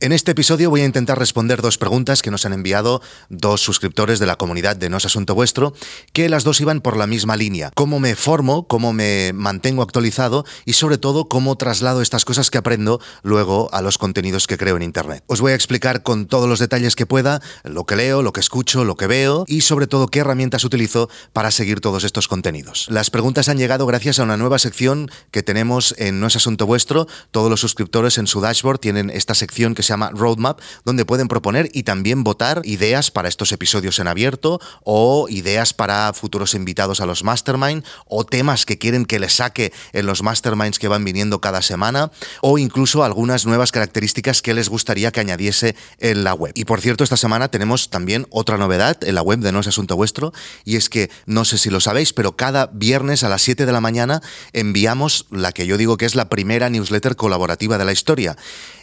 En este episodio voy a intentar responder dos preguntas que nos han enviado dos suscriptores de la comunidad de No es Asunto Vuestro, que las dos iban por la misma línea. Cómo me formo, cómo me mantengo actualizado y sobre todo cómo traslado estas cosas que aprendo luego a los contenidos que creo en Internet. Os voy a explicar con todos los detalles que pueda lo que leo, lo que escucho, lo que veo y sobre todo qué herramientas utilizo para seguir todos estos contenidos. Las preguntas han llegado gracias a una nueva sección que tenemos en No es Asunto Vuestro. Todos los suscriptores en su dashboard tienen esta sección que se llama Roadmap, donde pueden proponer y también votar ideas para estos episodios en abierto o ideas para futuros invitados a los Mastermind o temas que quieren que les saque en los Masterminds que van viniendo cada semana o incluso algunas nuevas características que les gustaría que añadiese en la web. Y por cierto, esta semana tenemos también otra novedad en la web de No es Asunto Vuestro y es que no sé si lo sabéis, pero cada viernes a las 7 de la mañana enviamos la que yo digo que es la primera newsletter colaborativa de la historia.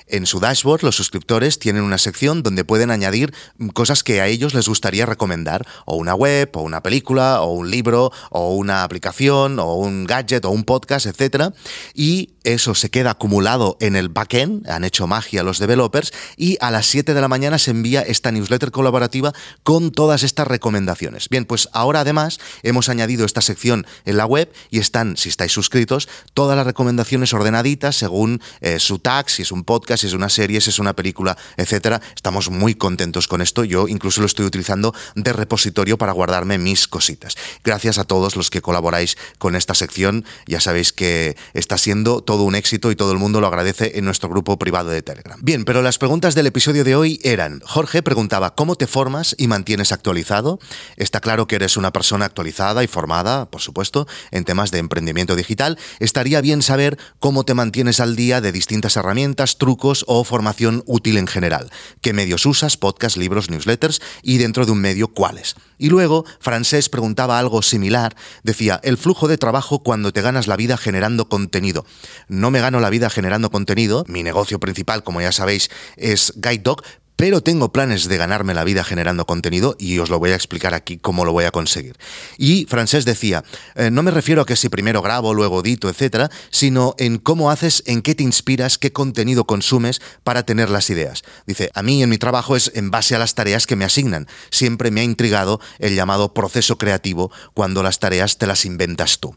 En su dashboard, los suscriptores tienen una sección donde pueden añadir cosas que a ellos les gustaría recomendar, o una web, o una película, o un libro, o una aplicación, o un gadget, o un podcast, etc. Y eso se queda acumulado en el backend, han hecho magia los developers, y a las 7 de la mañana se envía esta newsletter colaborativa con todas estas recomendaciones. Bien, pues ahora además hemos añadido esta sección en la web y están, si estáis suscritos, todas las recomendaciones ordenaditas según eh, su tag, si es un podcast, si es una serie, si es una película, etcétera. Estamos muy contentos con esto. Yo incluso lo estoy utilizando de repositorio para guardarme mis cositas. Gracias a todos los que colaboráis con esta sección. Ya sabéis que está siendo todo un éxito y todo el mundo lo agradece en nuestro grupo privado de Telegram. Bien, pero las preguntas del episodio de hoy eran, Jorge preguntaba, ¿cómo te formas y mantienes actualizado? Está claro que eres una persona actualizada y formada, por supuesto, en temas de emprendimiento digital. Estaría bien saber cómo te mantienes al día de distintas herramientas, trucos, o formación útil en general. ¿Qué medios usas? Podcast, libros, newsletters y dentro de un medio cuáles. Y luego, Francés preguntaba algo similar. Decía, el flujo de trabajo cuando te ganas la vida generando contenido. No me gano la vida generando contenido. Mi negocio principal, como ya sabéis, es Guide Dog, pero tengo planes de ganarme la vida generando contenido y os lo voy a explicar aquí cómo lo voy a conseguir. Y Francés decía, eh, no me refiero a que si primero grabo, luego edito, etcétera, sino en cómo haces, en qué te inspiras, qué contenido consumes para tener las ideas. Dice, a mí en mi trabajo es en base a las tareas que me asignan. Siempre me ha intrigado el llamado proceso creativo cuando las tareas te las inventas tú.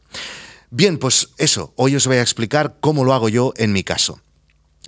Bien, pues eso, hoy os voy a explicar cómo lo hago yo en mi caso.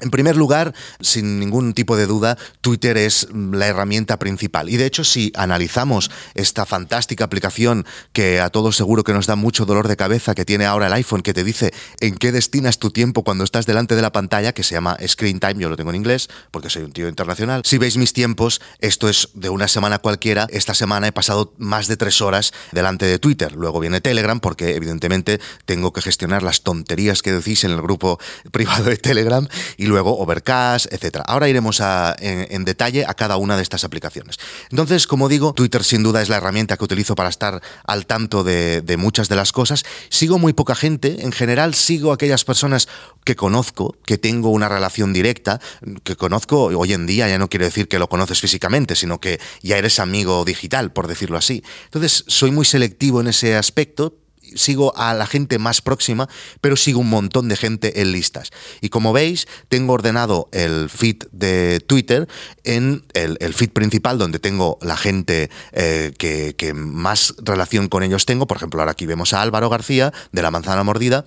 En primer lugar, sin ningún tipo de duda, Twitter es la herramienta principal. Y de hecho, si analizamos esta fantástica aplicación que a todos seguro que nos da mucho dolor de cabeza, que tiene ahora el iPhone, que te dice en qué destinas tu tiempo cuando estás delante de la pantalla, que se llama Screen Time, yo lo tengo en inglés, porque soy un tío internacional. Si veis mis tiempos, esto es de una semana cualquiera. Esta semana he pasado más de tres horas delante de Twitter. Luego viene Telegram, porque evidentemente tengo que gestionar las tonterías que decís en el grupo privado de Telegram. Luego Overcast, etcétera. Ahora iremos en, detalle a cada una de estas aplicaciones. Entonces, como digo, Twitter sin duda es la herramienta que utilizo para estar al tanto de, muchas de las cosas. Sigo muy poca gente, en general sigo aquellas personas que conozco, que tengo una relación directa, que conozco hoy en día, ya no quiero decir que lo conoces físicamente, sino que ya eres amigo digital, por decirlo así. Entonces, soy muy selectivo en ese aspecto, sigo a la gente más próxima, pero sigo un montón de gente en listas. Y como veis, tengo ordenado el feed de Twitter en el, feed principal, donde tengo la gente eh, que, que más relación con ellos tengo. Por ejemplo, ahora aquí vemos a Álvaro García de La Manzana Mordida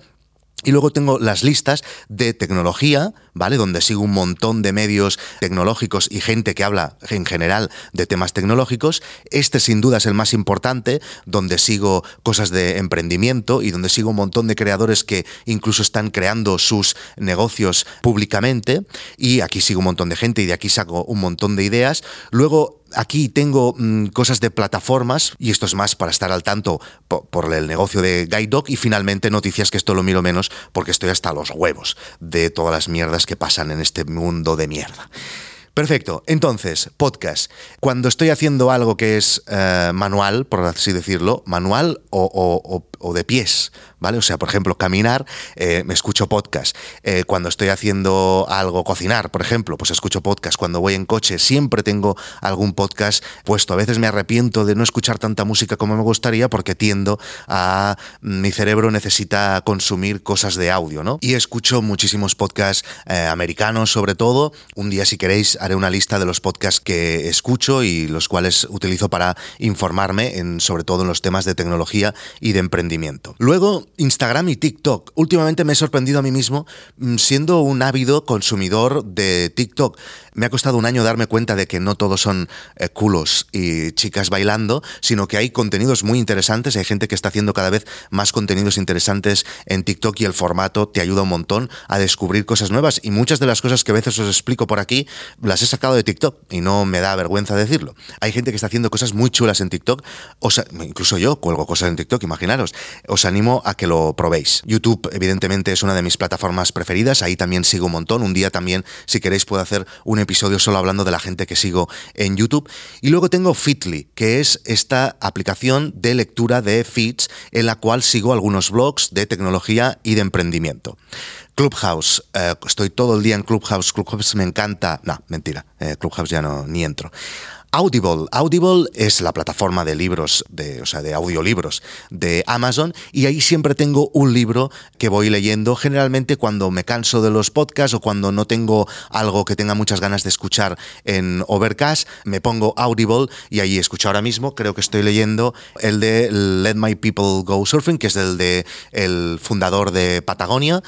y luego tengo las listas de tecnología, ¿vale? Donde sigo un montón de medios tecnológicos y gente que habla en general de temas tecnológicos. Este sin duda es el más importante, donde sigo cosas de emprendimiento y donde sigo un montón de creadores que incluso están creando sus negocios públicamente. Y aquí sigo un montón de gente y de aquí saco un montón de ideas. Luego Aquí tengo mm, cosas de plataformas y esto es más para estar al tanto por, el negocio de Guide Dog y finalmente noticias que esto lo miro menos porque estoy hasta los huevos de todas las mierdas que pasan en este mundo de mierda. Perfecto. Entonces, podcast. Cuando estoy haciendo algo que es eh, manual, por así decirlo, manual o, o de pies, O sea, por ejemplo, caminar, eh, me escucho podcast. Eh, cuando estoy haciendo algo, cocinar, por ejemplo, pues escucho podcast. Cuando voy en coche, siempre tengo algún podcast puesto. A veces me arrepiento de no escuchar tanta música como me gustaría porque tiendo a... Mi cerebro necesita consumir cosas de audio, ¿no? Y escucho muchísimos podcasts eh, americanos sobre todo. Un día, si queréis, haré una lista de los podcasts que escucho y los cuales utilizo para informarme, sobre todo en los temas de tecnología y de emprendimiento. Luego, Instagram y TikTok. Últimamente me he sorprendido a mí mismo mm, siendo un ávido consumidor de TikTok. Me ha costado un año darme cuenta de que no todos son eh, culos y chicas bailando, sino que hay contenidos muy interesantes, hay gente que está haciendo cada vez más contenidos interesantes en TikTok y el formato te ayuda un montón a descubrir cosas nuevas y muchas de las cosas que a veces os explico por aquí las he sacado de TikTok y no me da vergüenza decirlo. Hay gente que está haciendo cosas muy chulas en TikTok, o sea, incluso yo cuelgo cosas en TikTok, imaginaros. Os animo a que lo probéis. YouTube, evidentemente, es una de mis plataformas preferidas, ahí también sigo un montón. Un día también, si queréis, puedo hacer un episodio solo hablando de la gente que sigo en YouTube. Y luego tengo Fitly, que es esta aplicación de lectura de feeds en la cual sigo algunos blogs de tecnología y de emprendimiento. Clubhouse, eh, estoy todo el día en Clubhouse, Clubhouse me encanta, no, mentira, eh, Clubhouse ya no, ni entro. Audible. Audible es la plataforma de libros, de, o sea, de audiolibros de Amazon y ahí siempre tengo un libro que voy leyendo, generalmente cuando me canso de los podcasts o cuando no tengo algo que tenga muchas ganas de escuchar en Overcast, me pongo Audible y ahí escucho ahora mismo, creo que estoy leyendo el de Let My People Go Surfing, que es el de el fundador de Patagonia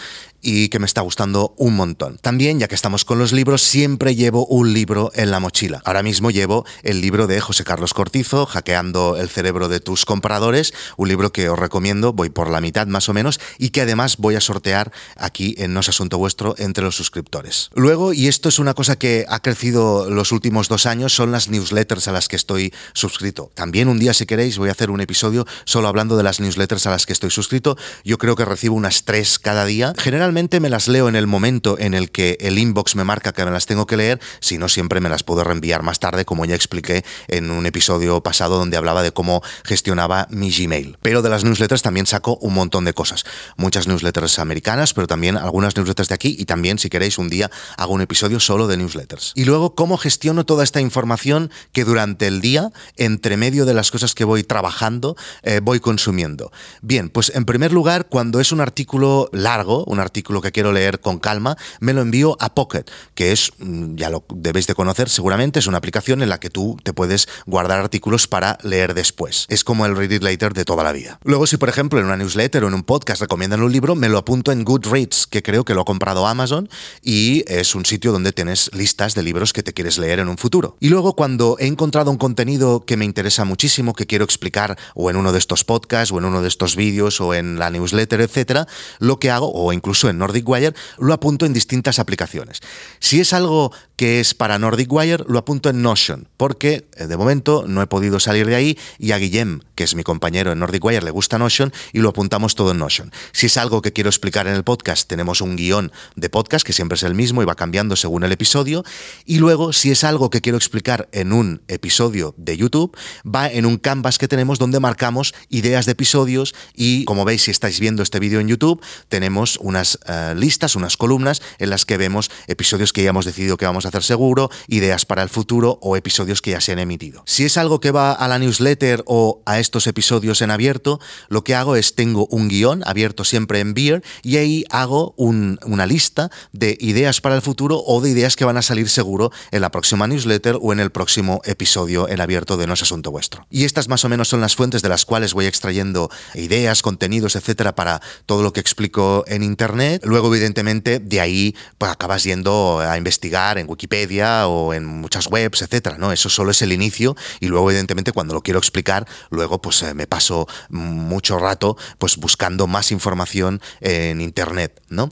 y que me está gustando un montón. También, ya que estamos con los libros, siempre llevo un libro en la mochila. Ahora mismo llevo el libro de José Carlos Cortizo, Hackeando el cerebro de tus compradores, un libro que os recomiendo, voy por la mitad más o menos, y que además voy a sortear aquí en No es Asunto Vuestro entre los suscriptores. Luego, y esto es una cosa que ha crecido los últimos dos años, son las newsletters a las que estoy suscrito. También un día, si queréis, voy a hacer un episodio solo hablando de las newsletters a las que estoy suscrito. Yo creo que recibo unas tres cada día. Generalmente me las leo en el momento en el que el inbox me marca que me las tengo que leer, si no siempre me las puedo reenviar más tarde, como ya expliqué en un episodio pasado donde hablaba de cómo gestionaba mi Gmail. Pero de las newsletters también saco un montón de cosas. Muchas newsletters americanas, pero también algunas newsletters de aquí y también, si queréis, un día hago un episodio solo de newsletters. Y luego, cómo gestiono toda esta información que durante el día, entre medio de las cosas que voy trabajando, eh, voy consumiendo. Bien, pues en primer lugar, cuando es un artículo largo, un artículo lo que quiero leer con calma, me lo envío a Pocket, que es, mm, ya lo debéis de conocer seguramente, es una aplicación en la que tú te puedes guardar artículos para leer después. Es como el Read It Later de toda la vida. Luego, si por ejemplo en una newsletter o en un podcast recomiendan un libro, me lo apunto en Goodreads, que creo que lo ha comprado Amazon y es un sitio donde tienes listas de libros que te quieres leer en un futuro. Y luego cuando he encontrado un contenido que me interesa muchísimo, que quiero explicar o en uno de estos podcasts o en uno de estos vídeos o en la newsletter, etcétera, lo que hago, o incluso en Nordic Wire, lo apunto en distintas aplicaciones. Si es algo que es para Nordic Wire, lo apunto en Notion, porque eh, de momento no he podido salir de ahí y a Guillem, que es mi compañero en Nordic Wire, le gusta Notion y lo apuntamos todo en Notion. Si es algo que quiero explicar en el podcast, tenemos un guion de podcast que siempre es el mismo y va cambiando según el episodio. Y luego, si es algo que quiero explicar en un episodio de YouTube, va en un canvas que tenemos donde marcamos ideas de episodios y como veis si estáis viendo este vídeo en YouTube, tenemos unas eh, listas, unas columnas en las que vemos episodios que ya hemos decidido que vamos a hacer seguro, ideas para el futuro o episodios que ya se han emitido. Si es algo que va a la newsletter o a estos episodios en abierto, lo que hago es tengo un guion abierto siempre en Beer y ahí hago una lista de ideas para el futuro o de ideas que van a salir seguro en la próxima newsletter o en el próximo episodio en abierto de No es Asunto Vuestro. Y estas más o menos son las fuentes de las cuales voy extrayendo ideas, contenidos, etcétera, para todo lo que explico en Internet. Luego, evidentemente, de ahí pues, acabas yendo a investigar en Wikipedia o en muchas webs, etcétera, ¿no? Eso solo es el inicio y luego, evidentemente, cuando lo quiero explicar, luego pues eh, me paso mucho rato pues buscando más información en Internet, ¿no?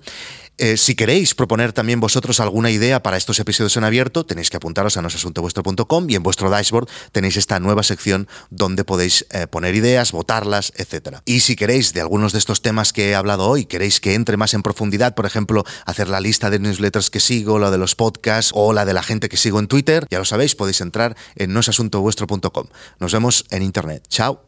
Eh, si queréis proponer también vosotros alguna idea para estos episodios en abierto, tenéis que apuntaros a nosasuntovuestro.com y en vuestro dashboard tenéis esta nueva sección donde podéis eh, poner ideas, votarlas, etc. Y si queréis de algunos de estos temas que he hablado hoy, queréis que entre más en profundidad, por ejemplo, hacer la lista de newsletters que sigo, la de los podcasts o la de la gente que sigo en Twitter, ya lo sabéis, podéis entrar en nosasuntovuestro.com. Nos vemos en Internet. Chao.